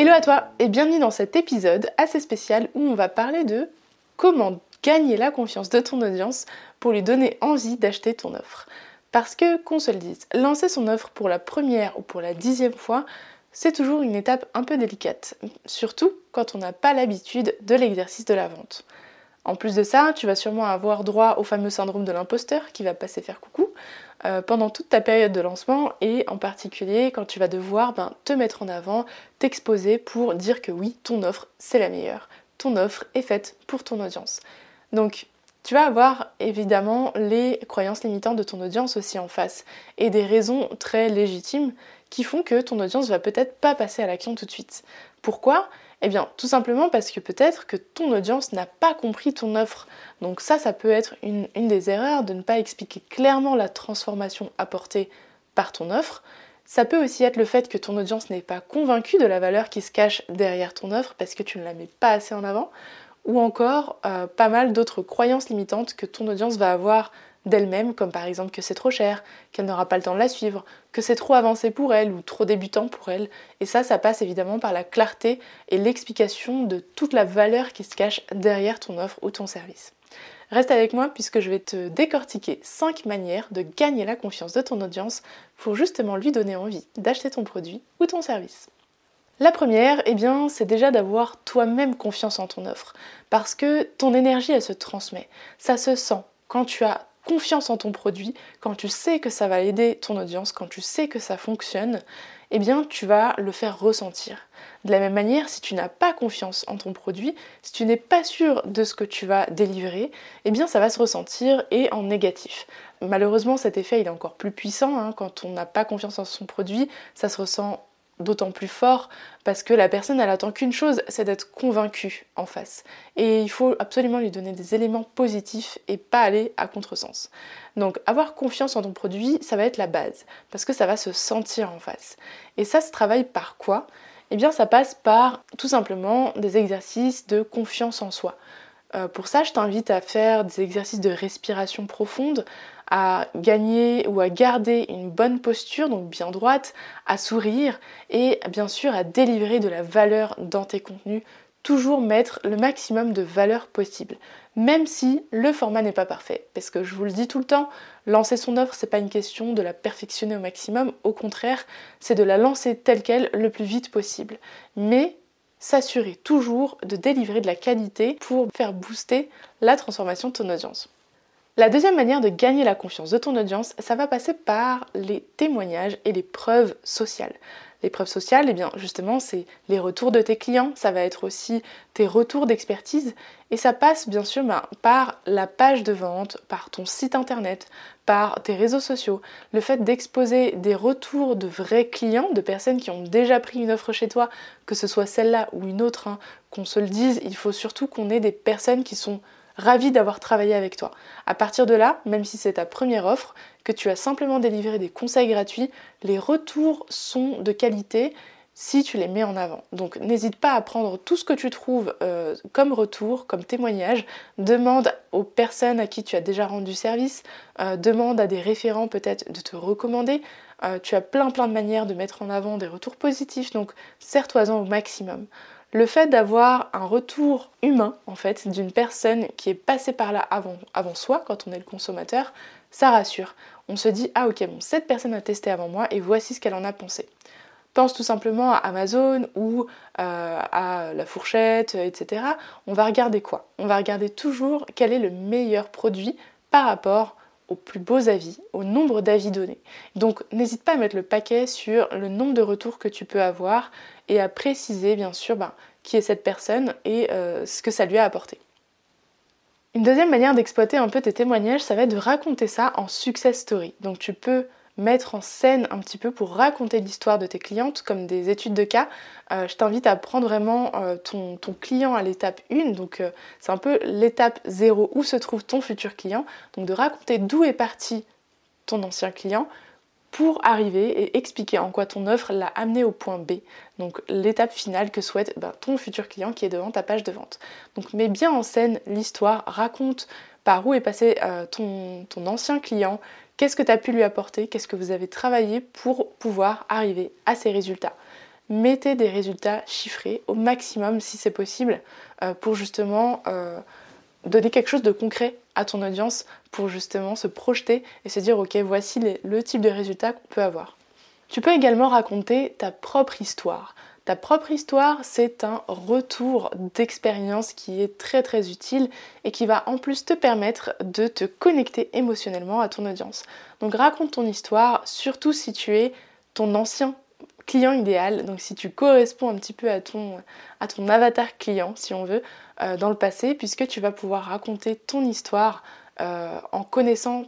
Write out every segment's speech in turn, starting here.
Hello à toi et bienvenue dans cet épisode assez spécial où on va parler de comment gagner la confiance de ton audience pour lui donner envie d'acheter ton offre. Parce que, qu'on se le dise, lancer son offre pour la première ou pour la dixième fois, c'est toujours une étape un peu délicate, surtout quand on n'a pas l'habitude de l'exercice de la vente. En plus de ça, tu vas sûrement avoir droit au fameux syndrome de l'imposteur qui va passer faire coucou euh, pendant toute ta période de lancement et en particulier quand tu vas devoir ben, te mettre en avant, t'exposer pour dire que oui, ton offre c'est la meilleure. Ton offre est faite pour ton audience. Donc tu vas avoir évidemment les croyances limitantes de ton audience aussi en face et des raisons très légitimes qui font que ton audience va peut-être pas passer à l'action tout de suite. Pourquoi? Eh bien, tout simplement parce que peut-être que ton audience n'a pas compris ton offre. Donc ça, ça peut être une, des erreurs de ne pas expliquer clairement la transformation apportée par ton offre. Ça peut aussi être le fait que ton audience n'est pas convaincue de la valeur qui se cache derrière ton offre parce que tu ne la mets pas assez en avant. Ou encore euh, pas mal d'autres croyances limitantes que ton audience va avoir d'elle-même, comme par exemple que c'est trop cher, qu'elle n'aura pas le temps de la suivre, que c'est trop avancé pour elle ou trop débutant pour elle. Et ça, ça passe évidemment par la clarté et l'explication de toute la valeur qui se cache derrière ton offre ou ton service. Reste avec moi puisque je vais te décortiquer 5 manières de gagner la confiance de ton audience pour justement lui donner envie d'acheter ton produit ou ton service. La première, eh bien, c'est déjà d'avoir toi-même confiance en ton offre parce que ton énergie elle se transmet. Ça se sent quand tu as confiance en ton produit, quand tu sais que ça va aider ton audience, quand tu sais que ça fonctionne, eh bien tu vas le faire ressentir. De la même manière, si tu n'as pas confiance en ton produit, si tu n'es pas sûr de ce que tu vas délivrer, eh bien ça va se ressentir et en négatif. Malheureusement, cet effet il est encore plus puissant hein. quand on n'a pas confiance en son produit, ça se ressent d'autant plus fort parce que la personne elle attend qu'une chose, c'est d'être convaincue en face. Et il faut absolument lui donner des éléments positifs et pas aller à contresens. Donc avoir confiance en ton produit, ça va être la base parce que ça va se sentir en face. Et ça se travaille par quoi? Eh bien ça passe par tout simplement des exercices de confiance en soi. Euh, pour ça, je t'invite à faire des exercices de respiration profonde, à gagner ou à garder une bonne posture, donc bien droite, à sourire et bien sûr à délivrer de la valeur dans tes contenus. Toujours mettre le maximum de valeur possible, même si le format n'est pas parfait. Parce que je vous le dis tout le temps, lancer son offre, c'est pas une question de la perfectionner au maximum, au contraire, c'est de la lancer telle qu'elle le plus vite possible. Mais s'assurer toujours de délivrer de la qualité pour faire booster la transformation de ton audience. La deuxième manière de gagner la confiance de ton audience, ça va passer par les témoignages et les preuves sociales. Les preuves sociales, eh bien justement, c'est les retours de tes clients, ça va être aussi tes retours d'expertise et ça passe bien sûr ben, par la page de vente, par ton site internet, par tes réseaux sociaux. Le fait d'exposer des retours de vrais clients, de personnes qui ont déjà pris une offre chez toi, que ce soit celle-là ou une autre, hein, qu'on se le dise, il faut surtout qu'on ait des personnes qui sont ravi d'avoir travaillé avec toi. À partir de là, même si c'est ta première offre, que tu as simplement délivré des conseils gratuits, les retours sont de qualité si tu les mets en avant. Donc n'hésite pas à prendre tout ce que tu trouves euh, comme retour, comme témoignage, demande aux personnes à qui tu as déjà rendu service, euh, demande à des référents peut-être de te recommander. Euh, tu as plein plein de manières de mettre en avant des retours positifs, donc serre-toi-en au maximum le fait d'avoir un retour humain en fait d'une personne qui est passée par là avant, soi quand on est le consommateur, ça rassure. On se dit ah ok bon cette personne a testé avant moi et voici ce qu'elle en a pensé. pense tout simplement à Amazon ou euh, à la fourchette, etc. On va regarder quoi? On va regarder toujours quel est le meilleur produit par rapport aux plus beaux avis, au nombre d'avis donnés. Donc n'hésite pas à mettre le paquet sur le nombre de retours que tu peux avoir et à préciser bien sûr ben, qui est cette personne et euh, ce que ça lui a apporté. Une deuxième manière d'exploiter un peu tes témoignages, ça va être de raconter ça en success story. Donc tu peux mettre en scène un petit peu pour raconter l'histoire de tes clientes comme des études de cas. Euh, je t'invite à prendre vraiment euh, ton, ton, client à l'étape 1, donc c'est un peu l'étape 0 où se trouve ton futur client, donc de raconter d'où est parti ton ancien client, pour arriver et expliquer en quoi ton offre l'a amené au point B, donc l'étape finale que souhaite ben, ton futur client qui est devant ta page de vente. Donc mets bien en scène l'histoire, raconte par où est passé euh, ton, ancien client, qu'est-ce que tu as pu lui apporter, qu'est-ce que vous avez travaillé pour pouvoir arriver à ces résultats. Mettez des résultats chiffrés au maximum si c'est possible euh, pour justement euh, donner quelque chose de concret à ton audience pour justement se projeter et se dire ok voici le type de résultat qu'on peut avoir. Tu peux également raconter ta propre histoire. Ta propre histoire, c'est un retour d'expérience qui est très très utile et qui va en plus te permettre de te connecter émotionnellement à ton audience. Donc raconte ton histoire, surtout si tu es ton ancien client idéal, donc si tu corresponds un petit peu à ton, à ton avatar client, si on veut, euh, dans le passé, puisque tu vas pouvoir raconter ton histoire euh, en connaissant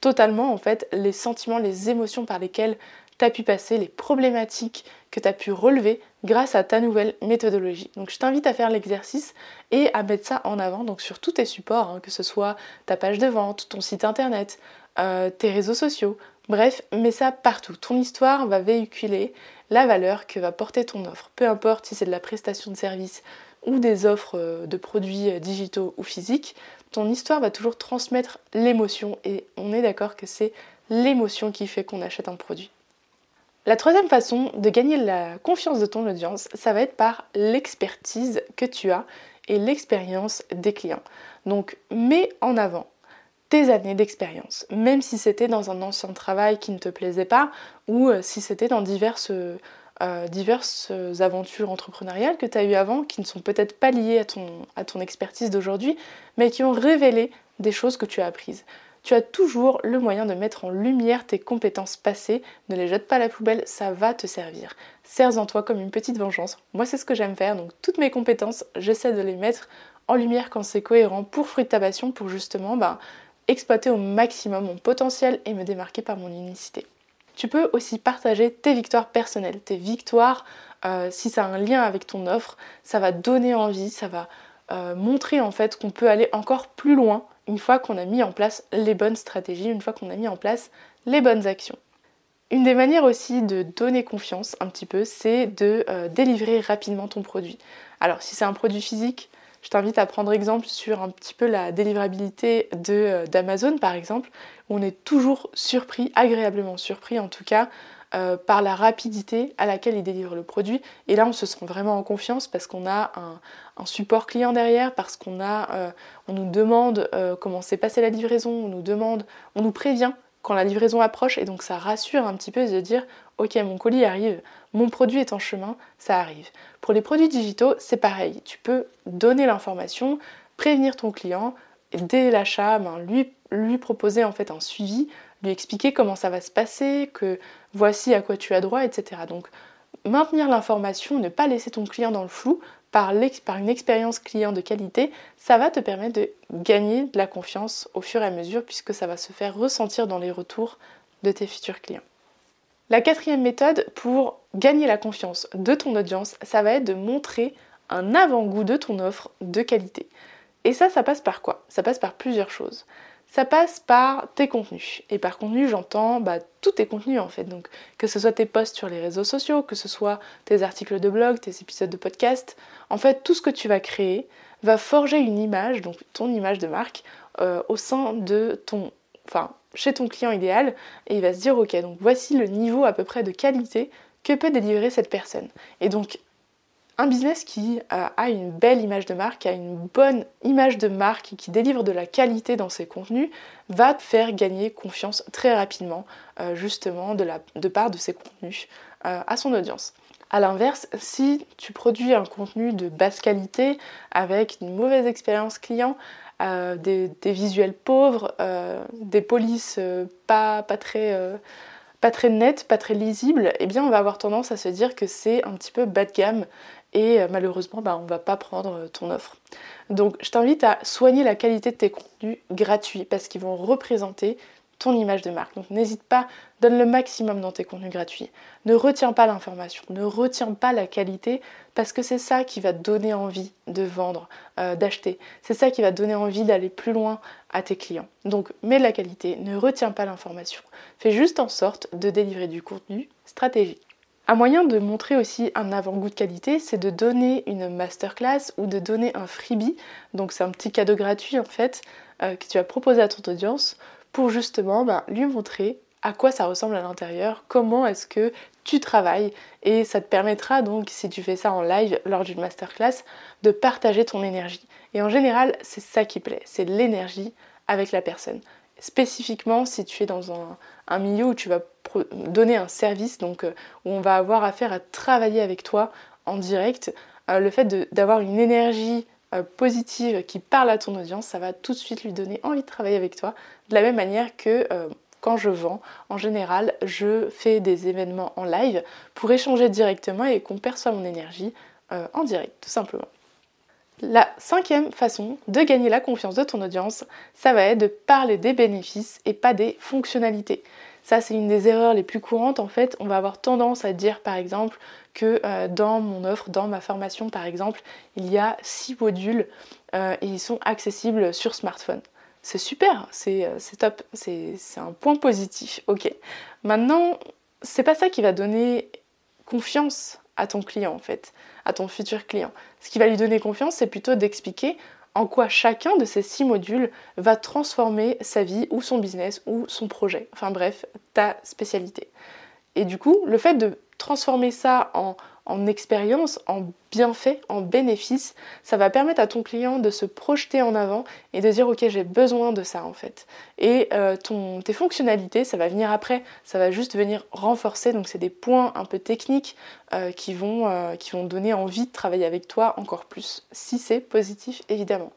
totalement en fait les sentiments, les émotions par lesquelles tu as pu passer, les problématiques que tu as pu relever grâce à ta nouvelle méthodologie. Donc je t'invite à faire l'exercice et à mettre ça en avant donc sur tous tes supports, hein, que ce soit ta page de vente, ton site internet, euh, tes réseaux sociaux, Bref, mets ça partout. Ton histoire va véhiculer la valeur que va porter ton offre. Peu importe si c'est de la prestation de service ou des offres euh, de produits euh, digitaux ou physiques, ton histoire va toujours transmettre l'émotion et on est d'accord que c'est l'émotion qui fait qu'on achète un produit. La troisième façon de gagner la confiance de ton audience, ça va être par l'expertise que tu as et l'expérience des clients. Donc mets en avant tes années d'expérience, même si c'était dans un ancien travail qui ne te plaisait pas ou euh, si c'était dans diverses, euh, diverses aventures entrepreneuriales que tu as eues avant qui ne sont peut-être pas liées à ton, à ton expertise d'aujourd'hui, mais qui ont révélé des choses que tu as apprises. Tu as toujours le moyen de mettre en lumière tes compétences passées, ne les jette pas à la poubelle, ça va te servir. Sers-en toi comme une petite vengeance. Moi c'est ce que j'aime faire, donc toutes mes compétences, j'essaie de les mettre en lumière quand c'est cohérent pour fruit de ta passion, pour justement bah, exploiter au maximum mon potentiel et me démarquer par mon unicité. Tu peux aussi partager tes victoires personnelles, tes victoires, euh, si ça a un lien avec ton offre, ça va donner envie, ça va euh, montrer en fait qu'on peut aller encore plus loin une fois qu'on a mis en place les bonnes stratégies, une fois qu'on a mis en place les bonnes actions. Une des manières aussi de donner confiance un petit peu, c'est de euh, délivrer rapidement ton produit. Alors si c'est un produit physique, je t'invite à prendre exemple sur un petit peu la délivrabilité euh, d'Amazon par exemple, où on est toujours surpris, agréablement surpris en tout cas, euh, par la rapidité à laquelle ils délivrent le produit. Et là, on se sent vraiment en confiance parce qu'on a un, support client derrière, parce qu'on euh, nous demande comment s'est passée la livraison, on nous demande, on nous prévient quand la livraison approche, et donc ça rassure un petit peu de dire ok mon colis arrive, mon produit est en chemin, ça arrive. Pour les produits digitaux, c'est pareil, tu peux donner l'information, prévenir ton client, dès l'achat, ben, lui, lui proposer en fait un suivi, lui expliquer comment ça va se passer, que voici à quoi tu as droit, etc. Donc maintenir l'information, ne pas laisser ton client dans le flou, par, une expérience client de qualité, ça va te permettre de gagner de la confiance au fur et à mesure puisque ça va se faire ressentir dans les retours de tes futurs clients. La quatrième méthode pour gagner la confiance de ton audience, ça va être de montrer un avant-goût de ton offre de qualité. Et ça, ça passe par quoi? Ça passe par plusieurs choses. Ça passe par tes contenus. Et par contenu, j'entends bah, tous tes contenus en fait. Donc que ce soit tes posts sur les réseaux sociaux, que ce soit tes articles de blog, tes épisodes de podcast, en fait tout ce que tu vas créer va forger une image, donc ton image de marque, euh, au sein de ton, enfin chez ton client idéal et il va se dire ok donc voici le niveau à peu près de qualité que peut délivrer cette personne. Et donc Un business qui a une belle image de marque, qui a une bonne image de marque qui délivre de la qualité dans ses contenus, va te faire gagner confiance très rapidement, euh, justement, de, la, de part de ses contenus euh, à son audience. A l'inverse, si tu produis un contenu de basse qualité avec une mauvaise expérience client, euh, des, visuels pauvres, des polices pas, pas très pas très net, pas très lisible, eh bien on va avoir tendance à se dire que c'est un petit peu bas de gamme et euh, malheureusement bah, on ne va pas prendre euh, ton offre. Donc je t'invite à soigner la qualité de tes contenus gratuits parce qu'ils vont représenter ton image de marque. Donc n'hésite pas, donne le maximum dans tes contenus gratuits. Ne retiens pas l'information, ne retiens pas la qualité parce que c'est ça qui va donner envie de vendre, euh, d'acheter. C'est ça qui va donner envie d'aller plus loin à tes clients. Donc mets de la qualité, ne retiens pas l'information. Fais juste en sorte de délivrer du contenu stratégique. Un moyen de montrer aussi un avant-goût de qualité, c'est de donner une masterclass ou de donner un freebie. Donc c'est un petit cadeau gratuit en fait euh, que tu vas proposer à ton audience pour justement bah, lui montrer à quoi ça ressemble à l'intérieur, comment est-ce que tu travailles et ça te permettra donc si tu fais ça en live lors d'une masterclass de partager ton énergie. Et en général c'est ça qui plaît, c'est l'énergie avec la personne spécifiquement si tu es dans un, milieu où tu vas donner un service, donc euh, où on va avoir affaire à travailler avec toi en direct, euh, le fait d'avoir une énergie euh, positive qui parle à ton audience, ça va tout de suite lui donner envie de travailler avec toi. De la même manière que quand je vends, en général, je fais des événements en live pour échanger directement et qu'on perçoit mon énergie en direct, tout simplement. La cinquième façon de gagner la confiance de ton audience, ça va être de parler des bénéfices et pas des fonctionnalités. Ça, c'est une des erreurs les plus courantes. En fait, on va avoir tendance à dire, par exemple, que euh, dans mon offre, dans ma formation, par exemple, il y a six modules euh, et ils sont accessibles sur smartphone. C'est super, c'est euh, top, c'est un point positif. Ok. Maintenant, c'est pas ça qui va donner confiance à ton client en fait, à ton futur client. Ce qui va lui donner confiance, c'est plutôt d'expliquer en quoi chacun de ces six modules va transformer sa vie ou son business ou son projet. Enfin bref, ta spécialité. Et du coup, le fait de transformer ça en, en expérience, en bienfait, en bénéfice, ça va permettre à ton client de se projeter en avant et de dire ok j'ai besoin de ça en fait. Et euh, ton, tes fonctionnalités, ça va venir après, ça va juste venir renforcer, donc c'est des points un peu techniques euh, qui, vont, euh, qui vont donner envie de travailler avec toi encore plus, si c'est positif évidemment.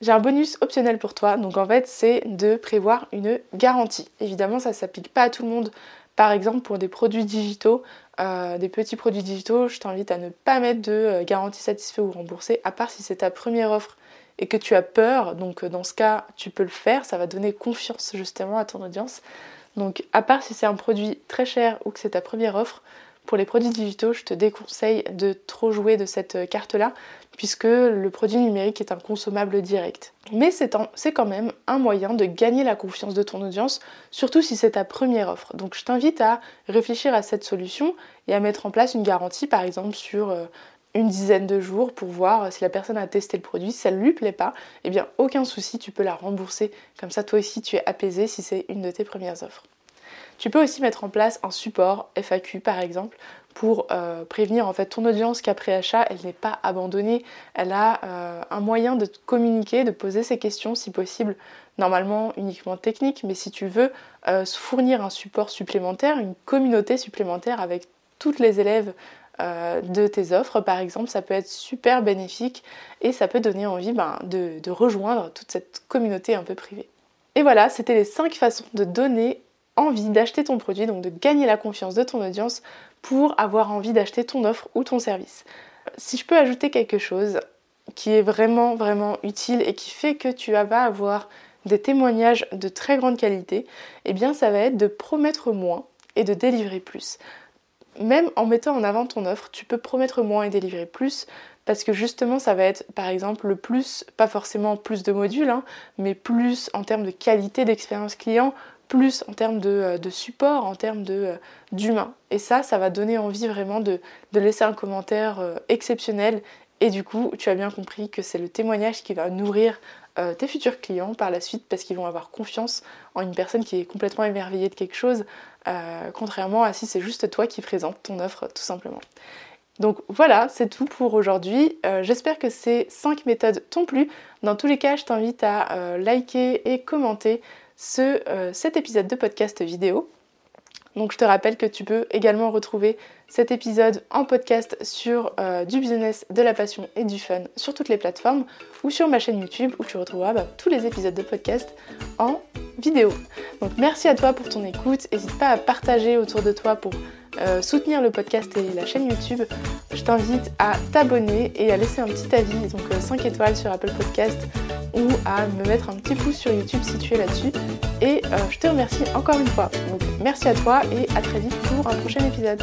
J'ai un bonus optionnel pour toi, donc en fait c'est de prévoir une garantie. Évidemment ça s'applique pas à tout le monde, par exemple, pour des produits digitaux, euh, des petits produits digitaux, je t'invite à ne pas mettre de euh, garantie satisfait ou remboursée, à part si c'est ta première offre et que tu as peur. Donc, euh, dans ce cas, tu peux le faire, ça va donner confiance justement à ton audience. Donc, à part si c'est un produit très cher ou que c'est ta première offre, pour les produits digitaux, je te déconseille de trop jouer de cette carte-là, puisque le produit numérique est un consommable direct. Mais c'est quand même un moyen de gagner la confiance de ton audience, surtout si c'est ta première offre. Donc je t'invite à réfléchir à cette solution et à mettre en place une garantie, par exemple, sur euh, une dizaine de jours pour voir si la personne a testé le produit, si ça ne lui plaît pas, eh bien aucun souci, tu peux la rembourser. Comme ça, toi aussi, tu es apaisé si c'est une de tes premières offres. Tu peux aussi mettre en place un support FAQ par exemple pour euh, prévenir en fait ton audience qu'après achat elle n'est pas abandonnée, elle a euh, un moyen de communiquer, de poser ses questions si possible, normalement uniquement technique, mais si tu veux euh, fournir un support supplémentaire, une communauté supplémentaire avec toutes les élèves de tes offres par exemple, ça peut être super bénéfique et ça peut donner envie ben, de, de rejoindre toute cette communauté un peu privée. Et voilà, c'était les 5 façons de donner envie d'acheter ton produit, donc de gagner la confiance de ton audience pour avoir envie d'acheter ton offre ou ton service. Si je peux ajouter quelque chose qui est vraiment vraiment utile et qui fait que tu vas avoir des témoignages de très grande qualité, eh bien ça va être de promettre moins et de délivrer plus. Même en mettant en avant ton offre, tu peux promettre moins et délivrer plus parce que justement ça va être par exemple le plus, pas forcément plus de modules, hein, mais plus en termes de qualité d'expérience client, plus en termes de, euh, support, en termes euh, d'humain. Et ça, ça va donner envie vraiment de, laisser un commentaire euh, exceptionnel. Et du coup, tu as bien compris que c'est le témoignage qui va nourrir tes futurs clients par la suite parce qu'ils vont avoir confiance en une personne qui est complètement émerveillée de quelque chose, contrairement à si c'est juste toi qui présente ton offre tout simplement. Donc voilà, c'est tout pour aujourd'hui. J'espère que ces 5 méthodes t'ont plu. Dans tous les cas, je t'invite à liker et commenter ce, cet épisode de podcast vidéo. Donc je te rappelle que tu peux également retrouver cet épisode en podcast sur euh, du business, de la passion et du fun sur toutes les plateformes ou sur ma chaîne YouTube où tu retrouveras bah, tous les épisodes de podcast en vidéo. Donc merci à toi pour ton écoute. N'hésite pas à partager autour de toi pour euh, soutenir le podcast et la chaîne YouTube. Je t'invite à t'abonner et à laisser un petit avis, donc 5 euh, étoiles sur Apple Podcast ou à me mettre un petit pouce sur YouTube si tu es là-dessus. Et je te remercie encore une fois. Donc merci à toi et à très vite pour un prochain épisode.